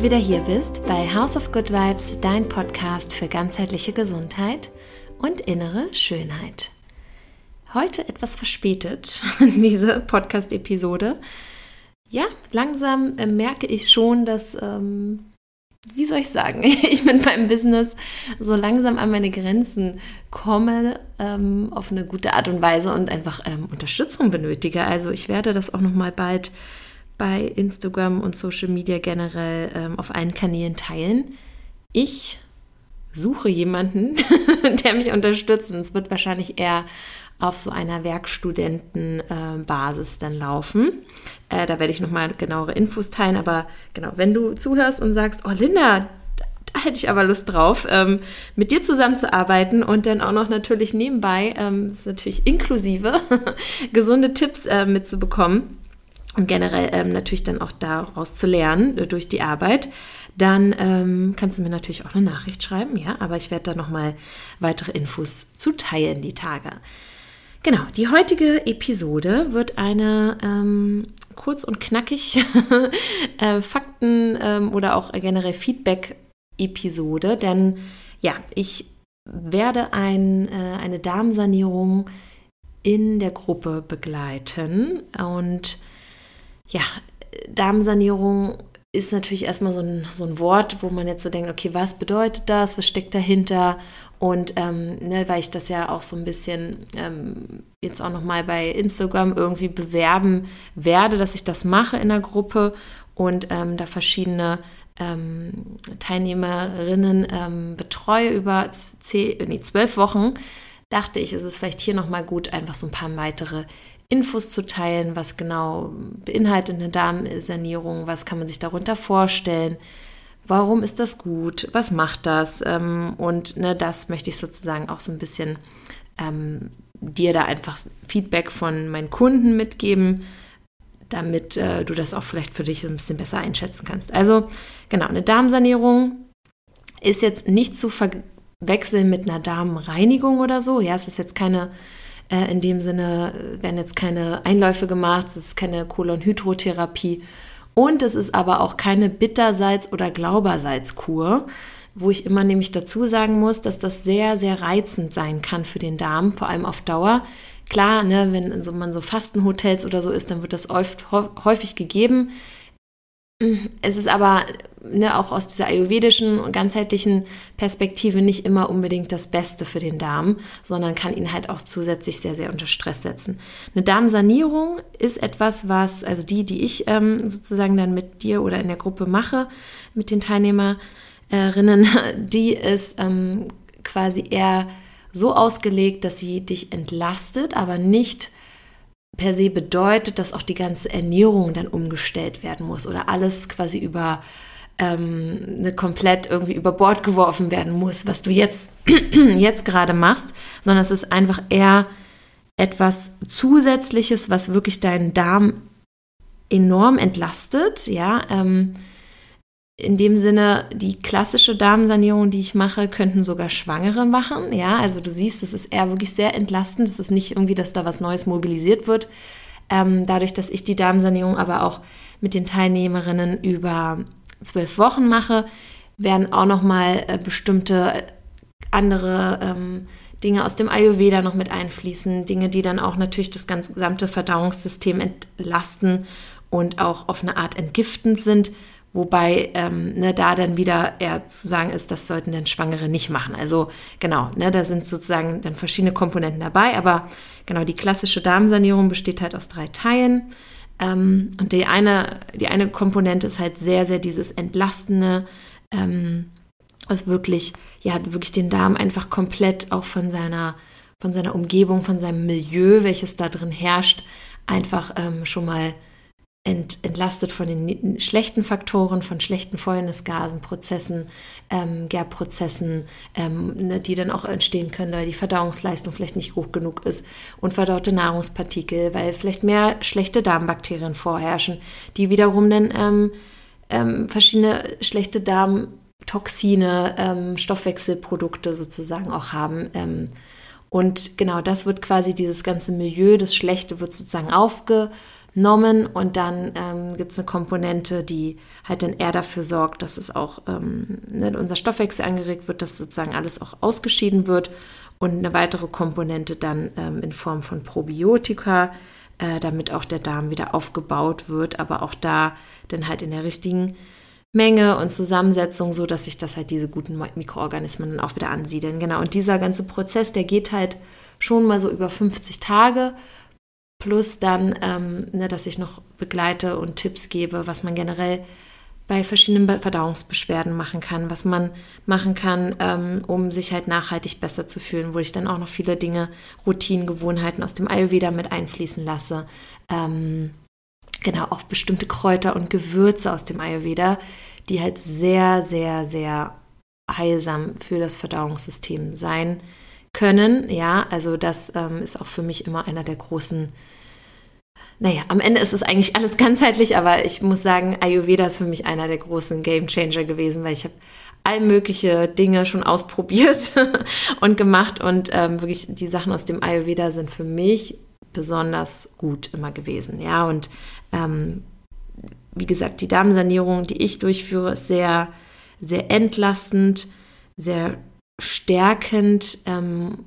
Du wieder hier bist bei House of Good Vibes, dein Podcast für ganzheitliche Gesundheit und innere Schönheit. Heute etwas verspätet, diese Podcast-Episode. Ja, langsam äh, merke ich schon, dass, ähm, wie soll ich sagen, ich mit meinem Business so langsam an meine Grenzen komme, ähm, auf eine gute Art und Weise und einfach ähm, Unterstützung benötige. Also ich werde das auch nochmal bald bei Instagram und Social Media generell ähm, auf allen Kanälen teilen. Ich suche jemanden, der mich unterstützt. Und es wird wahrscheinlich eher auf so einer Werkstudentenbasis äh, dann laufen. Äh, da werde ich nochmal genauere Infos teilen. Aber genau, wenn du zuhörst und sagst, oh Linda, da hätte ich aber Lust drauf, ähm, mit dir zusammenzuarbeiten und dann auch noch natürlich nebenbei, ähm, ist natürlich inklusive, gesunde Tipps äh, mitzubekommen und generell ähm, natürlich dann auch daraus zu lernen äh, durch die Arbeit, dann ähm, kannst du mir natürlich auch eine Nachricht schreiben, ja, aber ich werde da nochmal weitere Infos zu teilen die Tage. Genau, die heutige Episode wird eine ähm, kurz und knackig äh, Fakten ähm, oder auch generell Feedback-Episode, denn ja, ich werde ein, äh, eine Darmsanierung in der Gruppe begleiten. Und ja, Darmsanierung ist natürlich erstmal so ein, so ein Wort, wo man jetzt so denkt, okay, was bedeutet das, was steckt dahinter? Und ähm, ne, weil ich das ja auch so ein bisschen ähm, jetzt auch nochmal bei Instagram irgendwie bewerben werde, dass ich das mache in der Gruppe und ähm, da verschiedene ähm, Teilnehmerinnen ähm, betreue über zehn, nee, zwölf Wochen, dachte ich, ist es vielleicht hier nochmal gut, einfach so ein paar weitere Infos zu teilen, was genau beinhaltet eine Darmsanierung, was kann man sich darunter vorstellen, warum ist das gut, was macht das ähm, und ne, das möchte ich sozusagen auch so ein bisschen ähm, dir da einfach Feedback von meinen Kunden mitgeben, damit äh, du das auch vielleicht für dich ein bisschen besser einschätzen kannst. Also genau, eine Darmsanierung ist jetzt nicht zu verwechseln mit einer Darmreinigung oder so. Ja, es ist jetzt keine äh, in dem Sinne werden jetzt keine Einläufe gemacht, es ist keine Kolonhydrotherapie und es ist aber auch keine Bittersalz- oder Glaubersalzkur, wo ich immer nämlich dazu sagen muss, dass das sehr, sehr reizend sein kann für den Darm, vor allem auf Dauer. Klar, ne, wenn man so Fastenhotels oder so ist, dann wird das oft, häufig gegeben. Es ist aber ne, auch aus dieser ayurvedischen und ganzheitlichen Perspektive nicht immer unbedingt das Beste für den Darm, sondern kann ihn halt auch zusätzlich sehr, sehr unter Stress setzen. Eine Darmsanierung ist etwas, was, also die, die ich ähm, sozusagen dann mit dir oder in der Gruppe mache, mit den Teilnehmerinnen, die ist ähm, quasi eher so ausgelegt, dass sie dich entlastet, aber nicht per se bedeutet, dass auch die ganze Ernährung dann umgestellt werden muss oder alles quasi über ähm, eine komplett irgendwie über Bord geworfen werden muss, was du jetzt, jetzt gerade machst, sondern es ist einfach eher etwas Zusätzliches, was wirklich deinen Darm enorm entlastet, ja, ähm, in dem Sinne, die klassische Darmsanierung, die ich mache, könnten sogar Schwangere machen. Ja, also du siehst, es ist eher wirklich sehr entlastend. Es ist nicht irgendwie, dass da was Neues mobilisiert wird. Ähm, dadurch, dass ich die Darmsanierung aber auch mit den Teilnehmerinnen über zwölf Wochen mache, werden auch nochmal äh, bestimmte andere ähm, Dinge aus dem Ayurveda noch mit einfließen. Dinge, die dann auch natürlich das ganze gesamte Verdauungssystem entlasten und auch auf eine Art entgiftend sind Wobei ähm, ne, da dann wieder eher zu sagen ist, das sollten dann Schwangere nicht machen. Also genau, ne, da sind sozusagen dann verschiedene Komponenten dabei. Aber genau, die klassische Darmsanierung besteht halt aus drei Teilen. Ähm, und die eine, die eine Komponente ist halt sehr, sehr dieses Entlastende, ähm, was wirklich, ja, wirklich den Darm einfach komplett auch von seiner, von seiner Umgebung, von seinem Milieu, welches da drin herrscht, einfach ähm, schon mal ent, entlastet von den schlechten Faktoren, von schlechten Fäulnisgasen, Prozessen, ähm, Gärprozessen, ähm, ne, die dann auch entstehen können, weil die Verdauungsleistung vielleicht nicht hoch genug ist, und verdaute Nahrungspartikel, weil vielleicht mehr schlechte Darmbakterien vorherrschen, die wiederum dann ähm, ähm verschiedene schlechte Darmtoxine, ähm, Stoffwechselprodukte sozusagen auch haben. Ähm, und genau das wird quasi dieses ganze Milieu, das Schlechte wird sozusagen aufge genommen und dann ähm, gibt es eine Komponente, die halt dann eher dafür sorgt, dass es auch ähm, ne, unser Stoffwechsel angeregt wird, dass sozusagen alles auch ausgeschieden wird und eine weitere Komponente dann ähm, in Form von Probiotika, äh, damit auch der Darm wieder aufgebaut wird, aber auch da dann halt in der richtigen Menge und Zusammensetzung, so dass sich das halt diese guten Mikroorganismen dann auch wieder ansiedeln. Genau. Und dieser ganze Prozess, der geht halt schon mal so über 50 Tage. Plus dann, ähm, ne, dass ich noch begleite und Tipps gebe, was man generell bei verschiedenen Verdauungsbeschwerden machen kann, was man machen kann, ähm, um sich halt nachhaltig besser zu fühlen, wo ich dann auch noch viele Dinge, Routinen, Gewohnheiten aus dem Ayurveda mit einfließen lasse. Ähm, genau, auch bestimmte Kräuter und Gewürze aus dem Ayurveda, die halt sehr, sehr, sehr heilsam für das Verdauungssystem sein können. Ja, also das ähm, ist auch für mich immer einer der großen, naja, am Ende ist es eigentlich alles ganzheitlich, aber ich muss sagen, Ayurveda ist für mich einer der großen Game Changer gewesen, weil ich habe all mögliche Dinge schon ausprobiert und gemacht und ähm, wirklich die Sachen aus dem Ayurveda sind für mich besonders gut immer gewesen. Ja, und ähm, wie gesagt, die Darmsanierung, die ich durchführe, ist sehr, sehr entlastend, sehr stärkend, ähm,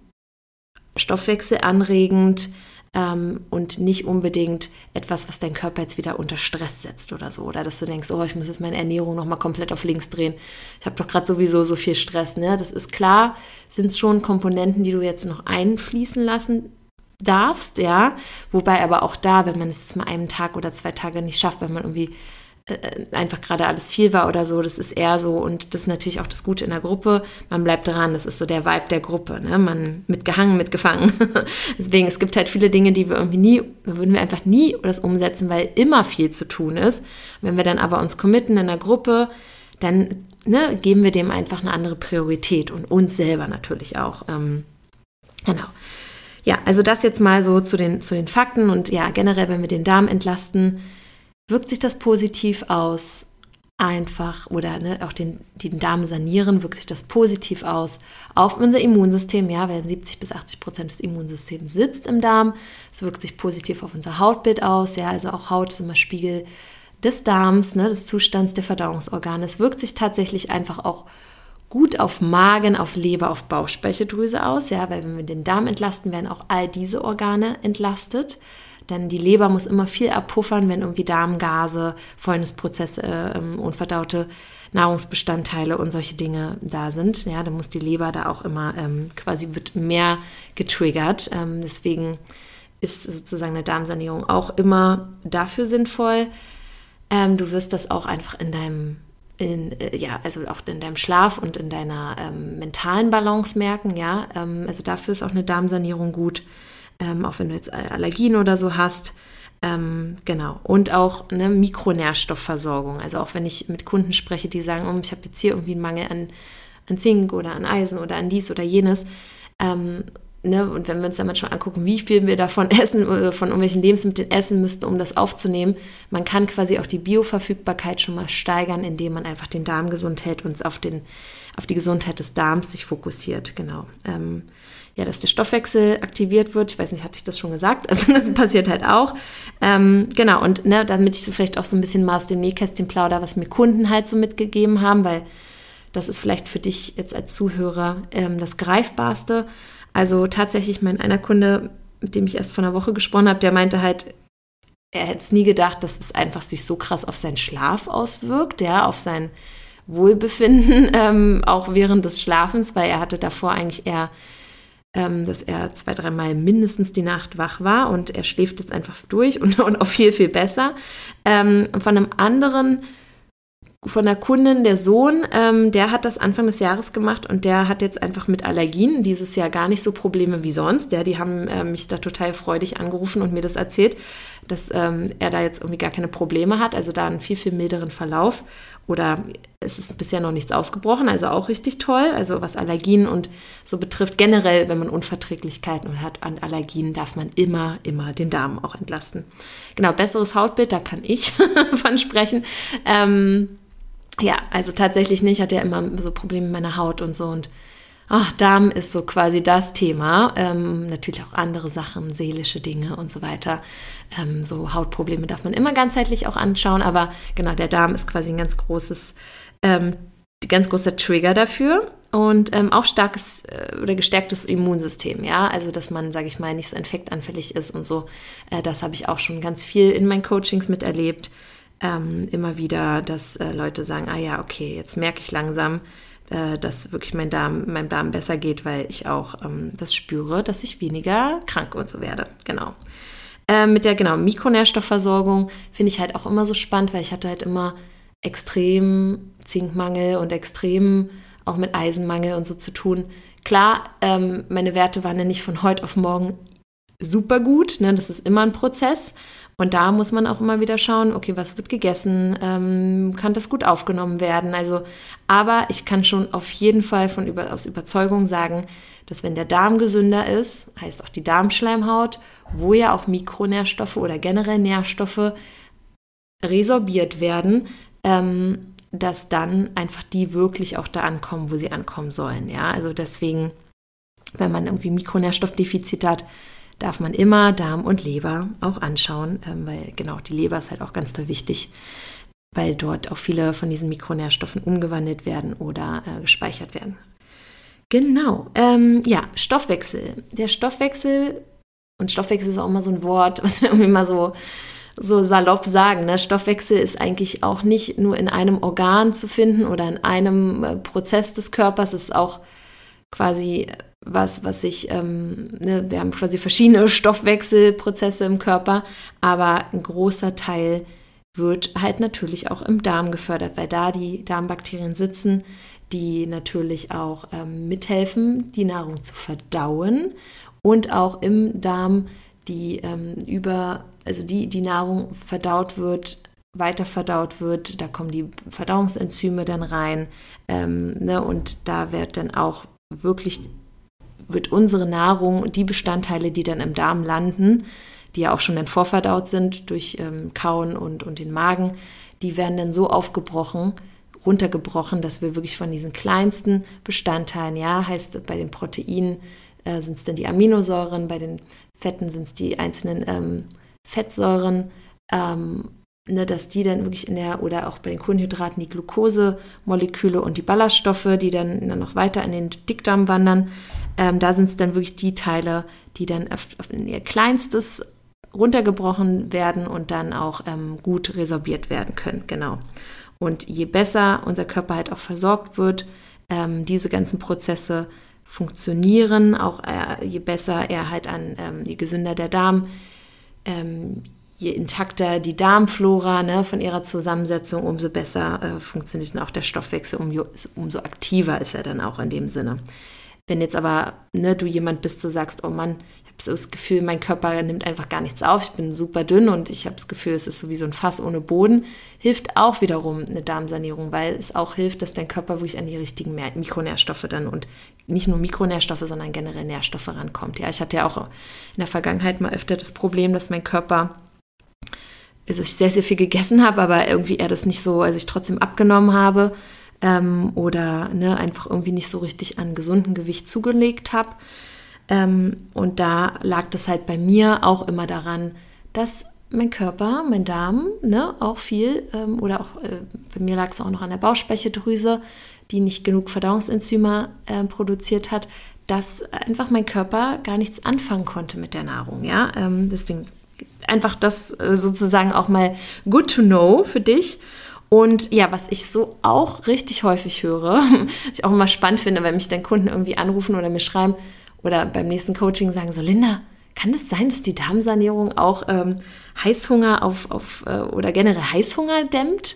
stoffwechselanregend ähm, und nicht unbedingt etwas, was dein Körper jetzt wieder unter Stress setzt oder so. Oder dass du denkst, oh, ich muss jetzt meine Ernährung nochmal komplett auf links drehen. Ich habe doch gerade sowieso so viel Stress. Ne? Das ist klar, sind es schon Komponenten, die du jetzt noch einfließen lassen darfst, ja. Wobei aber auch da, wenn man es jetzt mal einen Tag oder zwei Tage nicht schafft, wenn man irgendwie äh, einfach gerade alles viel war oder so, das ist eher so und das ist natürlich auch das Gute in der Gruppe, man bleibt dran, das ist so der Vibe der Gruppe, ne? man mitgehangen, mitgefangen. Deswegen, es gibt halt viele Dinge, die wir irgendwie nie, würden wir einfach nie das umsetzen, weil immer viel zu tun ist. Wenn wir dann aber uns committen in der Gruppe, dann ne, geben wir dem einfach eine andere Priorität und uns selber natürlich auch. Ähm, genau. Ja, also das jetzt mal so zu den, zu den Fakten und ja, generell, wenn wir den Darm entlasten, wirkt sich das positiv aus. Einfach oder ne, auch den, den Darm sanieren, wirkt sich das positiv aus auf unser Immunsystem. Ja, weil 70 bis 80 Prozent des Immunsystems sitzt im Darm. Es wirkt sich positiv auf unser Hautbild aus. Ja, also auch Haut ist immer Spiegel des Darms, ne, des Zustands der Verdauungsorgane. Es wirkt sich tatsächlich einfach auch gut auf Magen, auf Leber, auf Bauchspeicheldrüse aus, ja, weil wenn wir den Darm entlasten, werden auch all diese Organe entlastet. Denn die Leber muss immer viel abpuffern, wenn irgendwie Darmgase, Fäulnisprozesse, äh, unverdaute Nahrungsbestandteile und solche Dinge da sind. Ja, dann muss die Leber da auch immer ähm, quasi wird mehr getriggert. Ähm, deswegen ist sozusagen eine Darmsanierung auch immer dafür sinnvoll. Ähm, du wirst das auch einfach in deinem in, äh, ja, also auch in deinem Schlaf und in deiner ähm, mentalen Balance merken, ja. Ähm, also dafür ist auch eine Darmsanierung gut, ähm, auch wenn du jetzt Allergien oder so hast. Ähm, genau. Und auch eine Mikronährstoffversorgung. Also auch wenn ich mit Kunden spreche, die sagen, oh, ich habe jetzt hier irgendwie einen Mangel an, an Zink oder an Eisen oder an dies oder jenes. Ähm, Ne, und wenn wir uns dann mal schon angucken, wie viel wir davon essen, oder von irgendwelchen Lebensmitteln essen müssten, um das aufzunehmen, man kann quasi auch die Bioverfügbarkeit schon mal steigern, indem man einfach den Darm gesund hält und auf, den, auf die Gesundheit des Darms sich fokussiert. Genau. Ähm, ja, dass der Stoffwechsel aktiviert wird. Ich weiß nicht, hatte ich das schon gesagt? Also das passiert halt auch. Ähm, genau, und ne, damit ich so vielleicht auch so ein bisschen mal aus dem Nähkästchen plauder, was mir Kunden halt so mitgegeben haben, weil das ist vielleicht für dich jetzt als Zuhörer ähm, das Greifbarste. Also tatsächlich mein einer Kunde, mit dem ich erst vor einer Woche gesprochen habe, der meinte halt, er hätte es nie gedacht, dass es einfach sich so krass auf seinen Schlaf auswirkt, ja, auf sein Wohlbefinden, ähm, auch während des Schlafens, weil er hatte davor eigentlich eher, ähm, dass er zwei, dreimal mindestens die Nacht wach war und er schläft jetzt einfach durch und, und auch viel, viel besser. Ähm, von einem anderen von der Kundin, der Sohn, ähm, der hat das Anfang des Jahres gemacht und der hat jetzt einfach mit Allergien dieses Jahr gar nicht so Probleme wie sonst. Ja, die haben äh, mich da total freudig angerufen und mir das erzählt, dass ähm, er da jetzt irgendwie gar keine Probleme hat, also da einen viel, viel milderen Verlauf. Oder es ist bisher noch nichts ausgebrochen, also auch richtig toll. Also was Allergien und so betrifft, generell, wenn man Unverträglichkeiten hat an Allergien, darf man immer, immer den Darm auch entlasten. Genau, besseres Hautbild, da kann ich von sprechen. Ähm, ja, also tatsächlich nicht. Ich hatte ja immer so Probleme mit meiner Haut und so und ach, Darm ist so quasi das Thema. Ähm, natürlich auch andere Sachen, seelische Dinge und so weiter. Ähm, so Hautprobleme darf man immer ganzheitlich auch anschauen, aber genau, der Darm ist quasi ein ganz großes, ähm, ganz großer Trigger dafür und ähm, auch starkes äh, oder gestärktes Immunsystem, ja, also dass man, sage ich mal, nicht so infektanfällig ist und so. Äh, das habe ich auch schon ganz viel in meinen Coachings miterlebt. Ähm, immer wieder, dass äh, Leute sagen, ah ja, okay, jetzt merke ich langsam, äh, dass wirklich mein Darm, meinem Darm besser geht, weil ich auch ähm, das spüre, dass ich weniger krank und so werde. Genau. Äh, mit der genau Mikronährstoffversorgung finde ich halt auch immer so spannend, weil ich hatte halt immer extrem Zinkmangel und extrem auch mit Eisenmangel und so zu tun. Klar, ähm, meine Werte waren ja nicht von heute auf morgen super gut. Ne? Das ist immer ein Prozess. Und da muss man auch immer wieder schauen, okay, was wird gegessen? Ähm, kann das gut aufgenommen werden? Also, aber ich kann schon auf jeden Fall von über, aus Überzeugung sagen, dass wenn der Darm gesünder ist, heißt auch die Darmschleimhaut, wo ja auch Mikronährstoffe oder generell Nährstoffe resorbiert werden, ähm, dass dann einfach die wirklich auch da ankommen, wo sie ankommen sollen. Ja, also deswegen, wenn man irgendwie Mikronährstoffdefizit hat, darf man immer Darm und Leber auch anschauen, ähm, weil genau die Leber ist halt auch ganz toll wichtig, weil dort auch viele von diesen Mikronährstoffen umgewandelt werden oder äh, gespeichert werden. Genau, ähm, ja, Stoffwechsel. Der Stoffwechsel, und Stoffwechsel ist auch immer so ein Wort, was wir mal so so salopp sagen. Ne? Stoffwechsel ist eigentlich auch nicht nur in einem Organ zu finden oder in einem äh, Prozess des Körpers, es ist auch quasi was, was sich, ähm, ne, wir haben quasi verschiedene Stoffwechselprozesse im Körper, aber ein großer Teil wird halt natürlich auch im Darm gefördert, weil da die Darmbakterien sitzen, die natürlich auch ähm, mithelfen, die Nahrung zu verdauen und auch im Darm die ähm, über also die, die Nahrung verdaut wird, weiter verdaut wird, da kommen die Verdauungsenzyme dann rein ähm, ne, und da wird dann auch wirklich, wird unsere Nahrung, die Bestandteile, die dann im Darm landen, die ja auch schon dann vorverdaut sind durch ähm, Kauen und, und den Magen, die werden dann so aufgebrochen, runtergebrochen, dass wir wirklich von diesen kleinsten Bestandteilen, ja, heißt bei den Proteinen äh, sind es dann die Aminosäuren, bei den Fetten sind es die einzelnen ähm, Fettsäuren, ähm, ne, dass die dann wirklich in der, oder auch bei den Kohlenhydraten die Glukosemoleküle und die Ballaststoffe, die dann, dann noch weiter in den Dickdarm wandern, ähm, da sind es dann wirklich die Teile, die dann auf, auf ihr kleinstes runtergebrochen werden und dann auch ähm, gut resorbiert werden können. Genau. Und je besser unser Körper halt auch versorgt wird, ähm, diese ganzen Prozesse funktionieren, auch äh, je besser er halt an, ähm, je gesünder der Darm ähm, je intakter die Darmflora ne, von ihrer Zusammensetzung, umso besser äh, funktioniert dann auch der Stoffwechsel, um, umso aktiver ist er dann auch in dem Sinne. Wenn jetzt aber ne, du jemand bist, du sagst, oh Mann, ich habe so das Gefühl, mein Körper nimmt einfach gar nichts auf, ich bin super dünn und ich habe das Gefühl, es ist so wie so ein Fass ohne Boden, hilft auch wiederum eine Darmsanierung, weil es auch hilft, dass dein Körper wirklich an die richtigen Mikronährstoffe dann und nicht nur Mikronährstoffe, sondern generell Nährstoffe rankommt. Ja, ich hatte ja auch in der Vergangenheit mal öfter das Problem, dass mein Körper also ich sehr, sehr viel gegessen habe, aber irgendwie er das nicht so, also ich trotzdem abgenommen habe ähm, oder ne, einfach irgendwie nicht so richtig an gesunden Gewicht zugelegt habe. Ähm, und da lag das halt bei mir auch immer daran, dass mein Körper, mein Darm, ne, auch viel, ähm, oder auch äh, bei mir lag es auch noch an der Bauchspeicheldrüse, die nicht genug Verdauungsenzyme äh, produziert hat, dass einfach mein Körper gar nichts anfangen konnte mit der Nahrung. Ja, ähm, deswegen einfach das äh, sozusagen auch mal good to know für dich. Und ja, was ich so auch richtig häufig höre, was ich auch immer spannend finde, wenn mich dann Kunden irgendwie anrufen oder mir schreiben oder beim nächsten Coaching sagen so, Linda, kann es das sein, dass die Darmsanierung auch ähm, Heißhunger auf, auf äh, oder generell Heißhunger dämmt?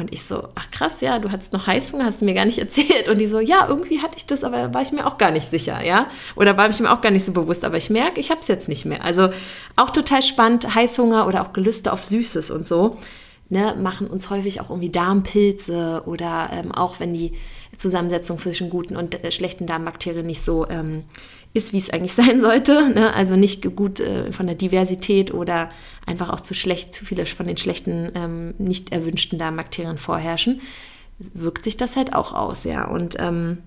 Und ich so, ach krass, ja, du hattest noch Heißhunger, hast du mir gar nicht erzählt. Und die so, ja, irgendwie hatte ich das, aber war ich mir auch gar nicht sicher, ja. Oder war ich mir auch gar nicht so bewusst, aber ich merke, ich habe es jetzt nicht mehr. Also auch total spannend, Heißhunger oder auch Gelüste auf Süßes und so ne, machen uns häufig auch irgendwie Darmpilze oder ähm, auch wenn die Zusammensetzung zwischen guten und äh, schlechten Darmbakterien nicht so ähm, ist, wie es eigentlich sein sollte. Ne? Also nicht gut äh, von der Diversität oder einfach auch zu schlecht, zu viele von den schlechten, ähm, nicht erwünschten Darmbakterien vorherrschen, wirkt sich das halt auch aus, ja. Und ähm,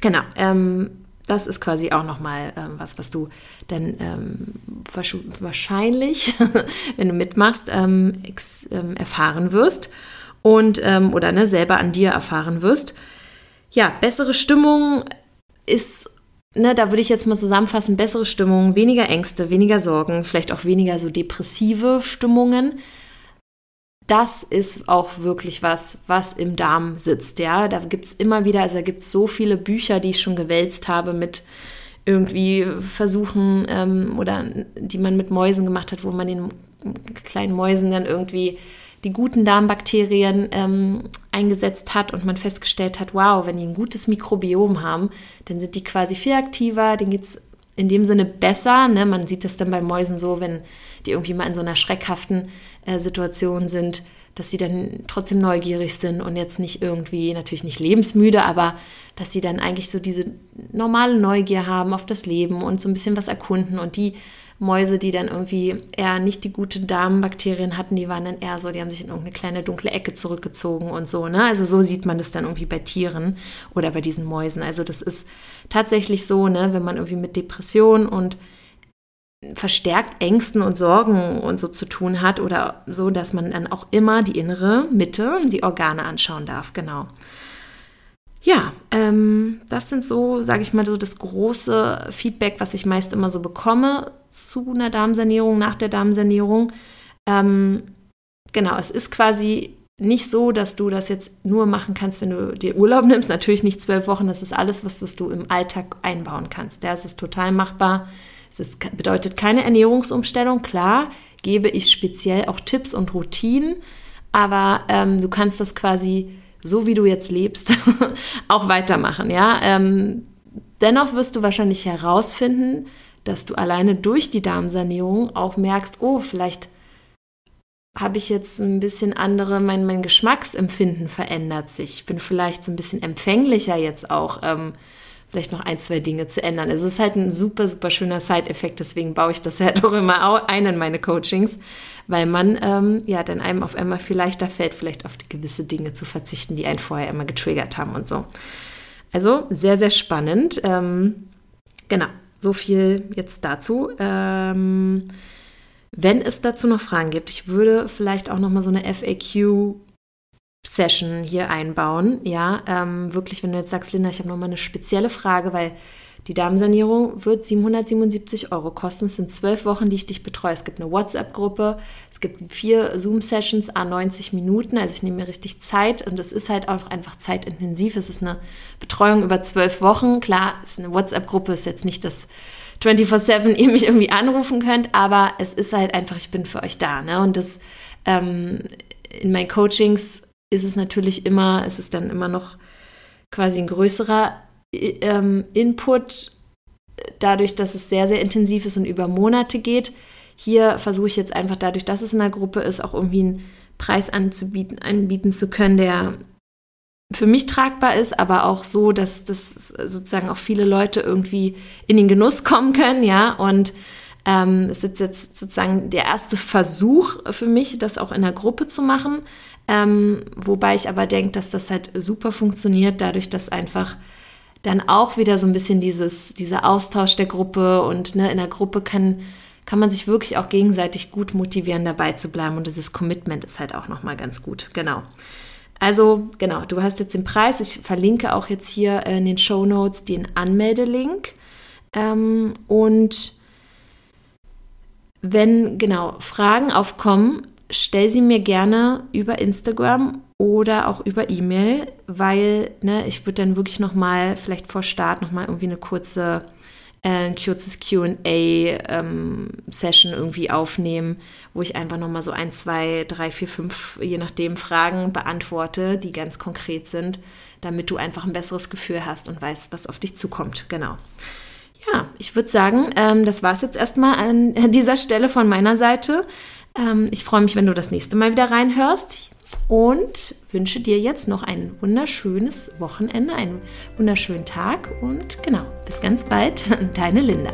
genau, ähm, das ist quasi auch nochmal ähm, was, was du dann ähm, wahrscheinlich, wenn du mitmachst, ähm, ähm, erfahren wirst und ähm, oder ne, selber an dir erfahren wirst. Ja, bessere Stimmung ist, ne, da würde ich jetzt mal zusammenfassen, bessere Stimmung, weniger Ängste, weniger Sorgen, vielleicht auch weniger so depressive Stimmungen das ist auch wirklich was, was im Darm sitzt. Ja, da gibt es immer wieder, also da gibt es so viele Bücher, die ich schon gewälzt habe mit irgendwie Versuchen ähm, oder die man mit Mäusen gemacht hat, wo man den kleinen Mäusen dann irgendwie die guten Darmbakterien ähm, eingesetzt hat und man festgestellt hat, wow, wenn die ein gutes Mikrobiom haben, dann sind die quasi viel aktiver, denen geht es in dem Sinne besser. Ne? Man sieht das dann bei Mäusen so, wenn die irgendwie mal in so einer schreckhaften äh, Situation sind, dass sie dann trotzdem neugierig sind und jetzt nicht irgendwie, natürlich nicht lebensmüde, aber dass sie dann eigentlich so diese normale Neugier haben auf das Leben und so ein bisschen was erkunden und die Mäuse, die dann irgendwie eher nicht die guten Darmbakterien hatten, die waren dann eher so, die haben sich in irgendeine kleine dunkle Ecke zurückgezogen und so, ne? Also so sieht man das dann irgendwie bei Tieren oder bei diesen Mäusen. Also das ist tatsächlich so, ne, wenn man irgendwie mit Depressionen und verstärkt Ängsten und Sorgen und so zu tun hat oder so, dass man dann auch immer die innere Mitte, die Organe anschauen darf, genau. Ja, ähm, das sind so, sage ich mal, so das große Feedback, was ich meist immer so bekomme zu einer Darmsanierung, nach der Darmsanierung. Ähm, genau, es ist quasi nicht so, dass du das jetzt nur machen kannst, wenn du dir Urlaub nimmst. Natürlich nicht zwölf Wochen, das ist alles, was, du im Alltag einbauen kannst. Es ist total machbar. Ist, bedeutet keine Ernährungsumstellung. Klar, gebe ich speziell auch Tipps und Routinen, aber ähm, du kannst das quasi so wie du jetzt lebst, auch weitermachen. Ja? Ähm, dennoch wirst du wahrscheinlich herausfinden, dass du alleine durch die Darmsanierung auch merkst, oh, vielleicht habe ich jetzt ein bisschen andere, mein, mein Geschmacksempfinden verändert sich. Ich bin vielleicht so ein bisschen empfänglicher jetzt auch, ähm, vielleicht noch ein, zwei Dinge zu ändern. Es ist halt ein super, super schöner Side-Effekt, deswegen baue ich das halt auch immer ein in meine Coachings, weil man ähm, ja dann einem auf einmal viel leichter fällt, vielleicht auf gewisse Dinge zu verzichten, die einen vorher immer getriggert haben und so. Also sehr, sehr spannend. Ähm, genau, so viel jetzt dazu. Ähm, wenn es dazu noch Fragen gibt, ich würde vielleicht auch noch mal so eine FAQ Session hier einbauen. Ja, ähm, wirklich, wenn du jetzt sagst, Linda, ich habe noch mal eine spezielle Frage, weil die Darmsanierung wird 777 Euro kosten. Es sind zwölf Wochen, die ich dich betreue. Es gibt eine WhatsApp-Gruppe, es gibt vier Zoom-Sessions a 90 Minuten. Also ich nehme mir richtig Zeit und es ist halt auch einfach zeitintensiv. Es ist eine Betreuung über zwölf Wochen. Klar, es ist eine WhatsApp-Gruppe, ist jetzt nicht das 24-7 ihr mich irgendwie anrufen könnt, aber es ist halt einfach, ich bin für euch da. Ne? Und das ähm, in meinen Coachings ist es natürlich immer, es ist dann immer noch quasi ein größerer ähm, Input, dadurch, dass es sehr, sehr intensiv ist und über Monate geht. Hier versuche ich jetzt einfach dadurch, dass es in der Gruppe ist, auch irgendwie einen Preis anzubieten, anbieten zu können, der für mich tragbar ist, aber auch so, dass das sozusagen auch viele Leute irgendwie in den Genuss kommen können, ja. Und ähm, es ist jetzt sozusagen der erste Versuch für mich, das auch in der Gruppe zu machen. Ähm, wobei ich aber denke, dass das halt super funktioniert, dadurch, dass einfach dann auch wieder so ein bisschen dieses, dieser Austausch der Gruppe und ne, in der Gruppe kann, kann man sich wirklich auch gegenseitig gut motivieren, dabei zu bleiben. Und dieses Commitment ist halt auch nochmal ganz gut. Genau. Also, genau, du hast jetzt den Preis. Ich verlinke auch jetzt hier in den Show Notes den Anmeldelink. Ähm, und wenn genau Fragen aufkommen, stell sie mir gerne über Instagram oder auch über E-Mail, weil ne, ich würde dann wirklich nochmal, vielleicht vor Start nochmal irgendwie eine kurze, äh, ein kurzes QA-Session ähm, irgendwie aufnehmen, wo ich einfach nochmal so ein, zwei, drei, vier, fünf, je nachdem, Fragen beantworte, die ganz konkret sind, damit du einfach ein besseres Gefühl hast und weißt, was auf dich zukommt. Genau. Ja, ich würde sagen, ähm, das war es jetzt erstmal an dieser Stelle von meiner Seite. Ähm, ich freue mich, wenn du das nächste Mal wieder reinhörst und wünsche dir jetzt noch ein wunderschönes Wochenende, einen wunderschönen Tag und genau, bis ganz bald, deine Linda.